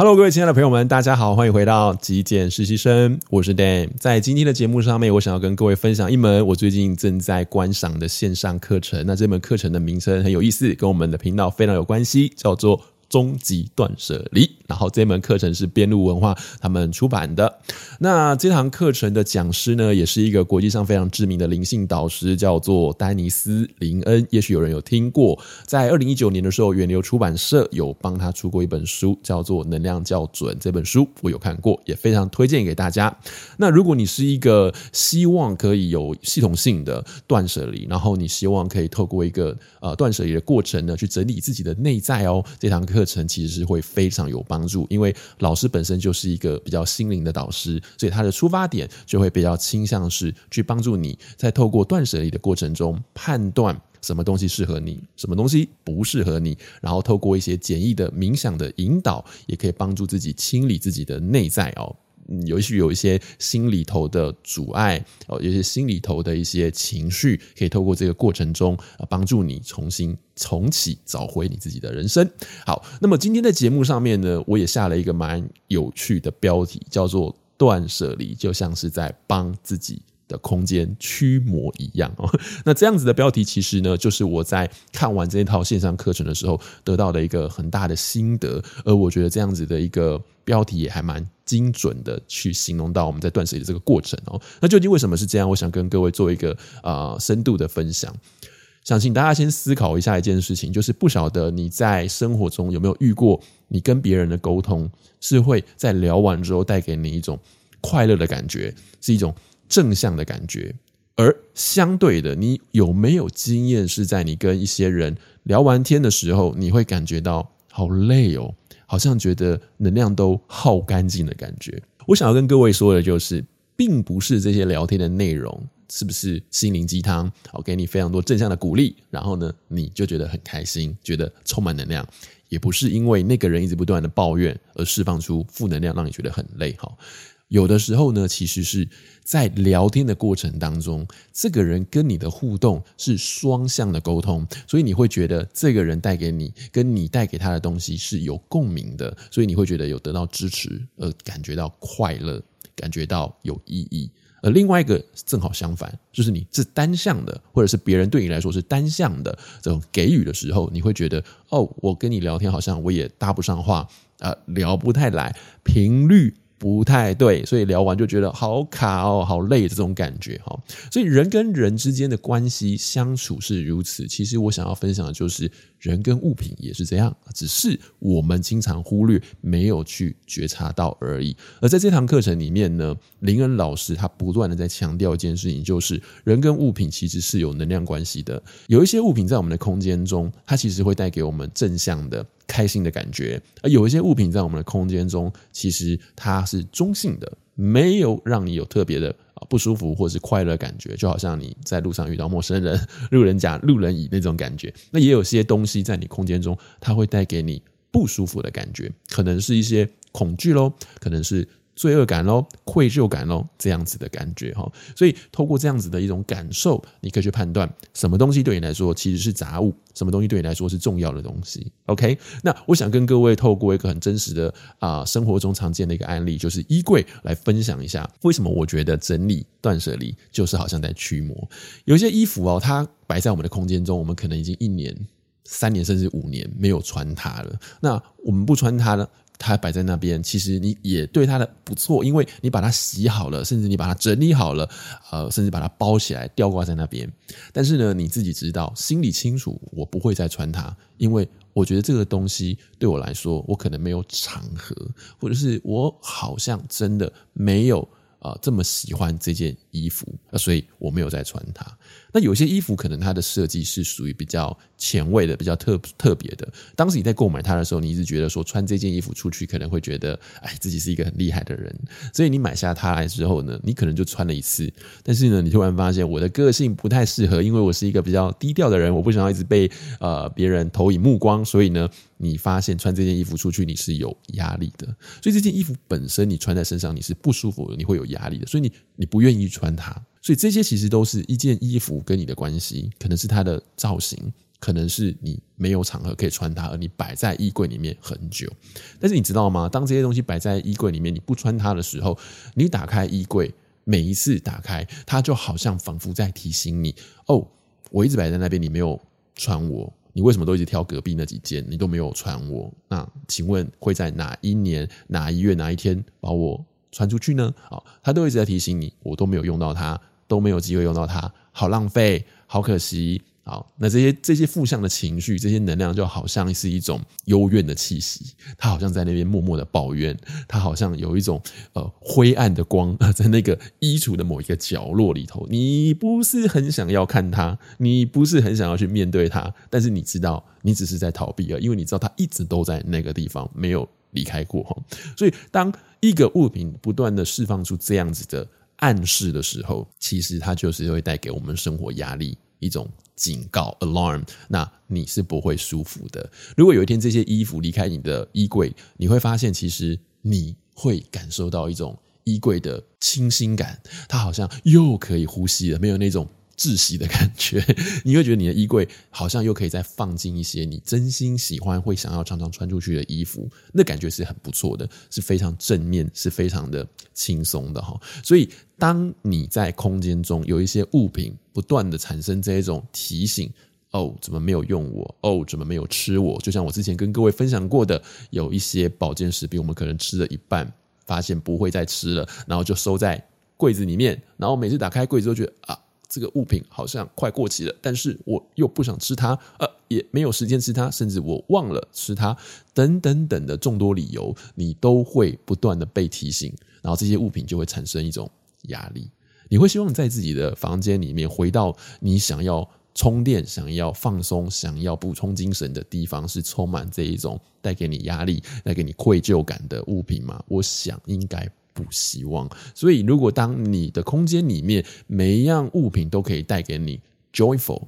Hello，各位亲爱的朋友们，大家好，欢迎回到极简实习生，我是 Dan。在今天的节目上面，我想要跟各位分享一门我最近正在观赏的线上课程。那这门课程的名称很有意思，跟我们的频道非常有关系，叫做。终极断舍离，然后这门课程是边路文化他们出版的。那这堂课程的讲师呢，也是一个国际上非常知名的灵性导师，叫做丹尼斯林恩。也许有人有听过，在二零一九年的时候，远流出版社有帮他出过一本书，叫做《能量校准》。这本书我有看过，也非常推荐给大家。那如果你是一个希望可以有系统性的断舍离，然后你希望可以透过一个呃断舍离的过程呢，去整理自己的内在哦，这堂课。课程其实是会非常有帮助，因为老师本身就是一个比较心灵的导师，所以他的出发点就会比较倾向是去帮助你在透过断舍离的过程中判断什么东西适合你，什么东西不适合你，然后透过一些简易的冥想的引导，也可以帮助自己清理自己的内在哦。也许有一些心里头的阻碍哦，有些心里头的一些情绪，可以透过这个过程中啊，帮助你重新重启，找回你自己的人生。好，那么今天在节目上面呢，我也下了一个蛮有趣的标题，叫做“断舍离就像是在帮自己的空间驱魔一样”哦。那这样子的标题，其实呢，就是我在看完这一套线上课程的时候得到的一个很大的心得，而我觉得这样子的一个标题也还蛮。精准的去形容到我们在断舍离的这个过程哦，那究竟为什么是这样？我想跟各位做一个呃深度的分享。想请大家先思考一下一件事情，就是不晓得你在生活中有没有遇过，你跟别人的沟通是会在聊完之后带给你一种快乐的感觉，是一种正向的感觉。而相对的，你有没有经验是在你跟一些人聊完天的时候，你会感觉到好累哦？好像觉得能量都耗干净的感觉。我想要跟各位说的就是，并不是这些聊天的内容是不是心灵鸡汤，好给你非常多正向的鼓励，然后呢，你就觉得很开心，觉得充满能量。也不是因为那个人一直不断的抱怨而释放出负能量，让你觉得很累。哈。有的时候呢，其实是在聊天的过程当中，这个人跟你的互动是双向的沟通，所以你会觉得这个人带给你跟你带给他的东西是有共鸣的，所以你会觉得有得到支持，而感觉到快乐，感觉到有意义。而另外一个正好相反，就是你是单向的，或者是别人对你来说是单向的这种给予的时候，你会觉得哦，我跟你聊天好像我也搭不上话，呃，聊不太来，频率。不太对，所以聊完就觉得好卡哦，好累这种感觉哈。所以人跟人之间的关系相处是如此。其实我想要分享的就是，人跟物品也是这样，只是我们经常忽略，没有去觉察到而已。而在这堂课程里面呢，林恩老师他不断的在强调一件事情，就是人跟物品其实是有能量关系的。有一些物品在我们的空间中，它其实会带给我们正向的。开心的感觉，而有一些物品在我们的空间中，其实它是中性的，没有让你有特别的啊不舒服或是快乐感觉，就好像你在路上遇到陌生人、路人甲、路人乙那种感觉。那也有些东西在你空间中，它会带给你不舒服的感觉，可能是一些恐惧咯，可能是。罪恶感喽，愧疚感喽，这样子的感觉哈，所以透过这样子的一种感受，你可以去判断什么东西对你来说其实是杂物，什么东西对你来说是重要的东西。OK，那我想跟各位透过一个很真实的啊生活中常见的一个案例，就是衣柜来分享一下，为什么我觉得整理断舍离就是好像在驱魔。有些衣服哦，它摆在我们的空间中，我们可能已经一年、三年甚至五年没有穿它了，那我们不穿它呢？它摆在那边，其实你也对它的不错，因为你把它洗好了，甚至你把它整理好了，呃，甚至把它包起来吊挂在那边。但是呢，你自己知道，心里清楚，我不会再穿它，因为我觉得这个东西对我来说，我可能没有场合，或者是我好像真的没有。啊，这么喜欢这件衣服，所以我没有再穿它。那有些衣服可能它的设计是属于比较前卫的、比较特特别的。当时你在购买它的时候，你一直觉得说穿这件衣服出去可能会觉得，哎，自己是一个很厉害的人。所以你买下它来之后呢，你可能就穿了一次。但是呢，你突然发现我的个性不太适合，因为我是一个比较低调的人，我不想要一直被呃别人投以目光。所以呢，你发现穿这件衣服出去你是有压力的。所以这件衣服本身你穿在身上你是不舒服的，你会有。压力的，所以你你不愿意穿它，所以这些其实都是一件衣服跟你的关系，可能是它的造型，可能是你没有场合可以穿它，而你摆在衣柜里面很久。但是你知道吗？当这些东西摆在衣柜里面，你不穿它的时候，你打开衣柜，每一次打开，它就好像仿佛在提醒你：哦，我一直摆在那边，你没有穿我。你为什么都一直挑隔壁那几件？你都没有穿我？那请问会在哪一年、哪一月、哪一天把我传出去呢？好，他都一直在提醒你，我都没有用到它，都没有机会用到它，好浪费，好可惜。好，那这些这些负向的情绪，这些能量就好像是一种幽怨的气息，它好像在那边默默的抱怨，它好像有一种呃灰暗的光 在那个衣橱的某一个角落里头，你不是很想要看它，你不是很想要去面对它，但是你知道你只是在逃避啊，因为你知道它一直都在那个地方，没有离开过哈。所以当一个物品不断的释放出这样子的暗示的时候，其实它就是会带给我们生活压力。一种警告 （alarm），那你是不会舒服的。如果有一天这些衣服离开你的衣柜，你会发现，其实你会感受到一种衣柜的清新感，它好像又可以呼吸了，没有那种。窒息的感觉，你会觉得你的衣柜好像又可以再放进一些你真心喜欢、会想要常常穿出去的衣服，那感觉是很不错的，是非常正面，是非常的轻松的哈。所以，当你在空间中有一些物品不断的产生这一种提醒，哦，怎么没有用我？哦，怎么没有吃我？就像我之前跟各位分享过的，有一些保健食品，我们可能吃了一半，发现不会再吃了，然后就收在柜子里面，然后每次打开柜子都觉得啊。这个物品好像快过期了，但是我又不想吃它，呃，也没有时间吃它，甚至我忘了吃它，等等等的众多理由，你都会不断的被提醒，然后这些物品就会产生一种压力。你会希望在自己的房间里面回到你想要充电、想要放松、想要补充精神的地方，是充满这一种带给你压力、带给你愧疚感的物品吗？我想应该。不希望，所以如果当你的空间里面每一样物品都可以带给你 joyful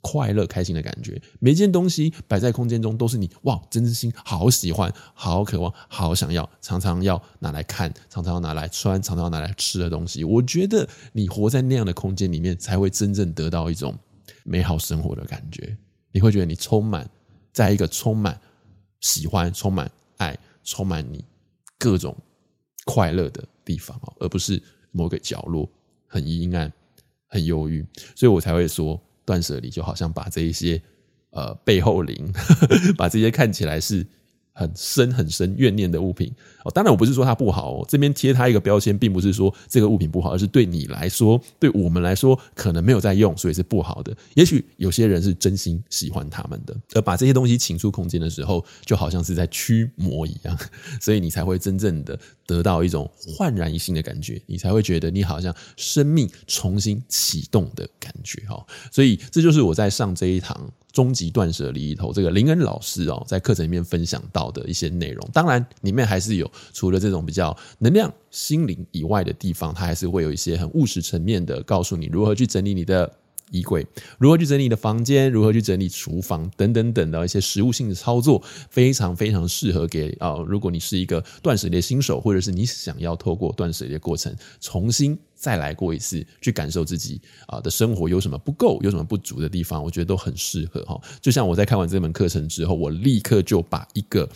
快乐、开心的感觉，每件东西摆在空间中都是你哇，真心好喜欢、好渴望、好想要，常常要拿来看，常常要拿来穿，常常要拿来吃的东西。我觉得你活在那样的空间里面，才会真正得到一种美好生活的感觉。你会觉得你充满在一个充满喜欢、充满爱、充满你各种。快乐的地方，而不是某个角落很阴暗、很忧郁，所以我才会说，断舍离就好像把这一些呃背后灵，把这些看起来是。很深很深怨念的物品哦，当然我不是说它不好哦，这边贴它一个标签，并不是说这个物品不好，而是对你来说，对我们来说，可能没有在用，所以是不好的。也许有些人是真心喜欢他们的，而把这些东西请出空间的时候，就好像是在驱魔一样，所以你才会真正的得到一种焕然一新的感觉，你才会觉得你好像生命重新启动的感觉哈。所以这就是我在上这一堂。终极断舍离里头，这个林恩老师哦，在课程里面分享到的一些内容，当然里面还是有除了这种比较能量、心灵以外的地方，它还是会有一些很务实层面的，告诉你如何去整理你的衣柜，如何去整理你的房间，如何去整理厨房等等等的一些实物性的操作，非常非常适合给啊，如果你是一个断舍离新手，或者是你想要透过断舍离的过程重新。再来过一次，去感受自己啊的生活有什么不够，有什么不足的地方，我觉得都很适合哈。就像我在看完这门课程之后，我立刻就把一个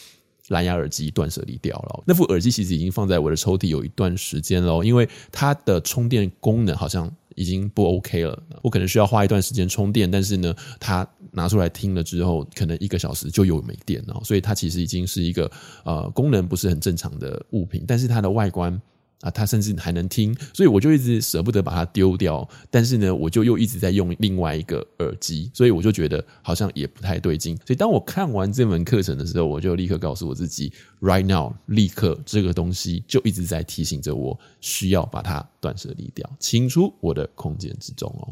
蓝牙耳机断舍离掉了。那副耳机其实已经放在我的抽屉有一段时间了，因为它的充电功能好像已经不 OK 了。我可能需要花一段时间充电，但是呢，它拿出来听了之后，可能一个小时就有没电了。所以它其实已经是一个呃功能不是很正常的物品，但是它的外观。啊，他甚至还能听，所以我就一直舍不得把它丢掉。但是呢，我就又一直在用另外一个耳机，所以我就觉得好像也不太对劲。所以当我看完这门课程的时候，我就立刻告诉我自己，right now，立刻这个东西就一直在提醒着我，需要把它断舍离掉，请出我的空间之中哦。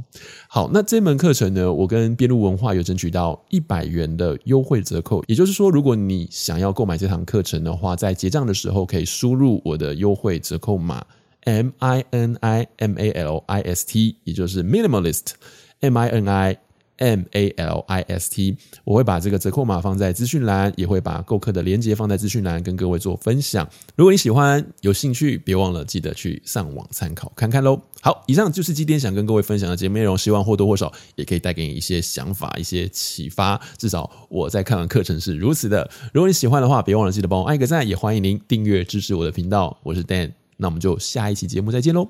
好，那这门课程呢，我跟边路文化有争取到一百元的优惠折扣，也就是说，如果你想要购买这堂课程的话，在结账的时候可以输入我的优惠折扣。码 M I N I M A L I S T，也就是 minimalist M I N I M A L I S T，我会把这个折扣码放在资讯栏，也会把购课的链接放在资讯栏，跟各位做分享。如果你喜欢、有兴趣，别忘了记得去上网参考看看喽。好，以上就是今天想跟各位分享的节目内容，希望或多或少也可以带给你一些想法、一些启发。至少我在看完课程是如此的。如果你喜欢的话，别忘了记得帮我按一个赞，也欢迎您订阅支持我的频道。我是 Dan，那我们就下一期节目再见喽，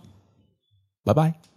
拜拜。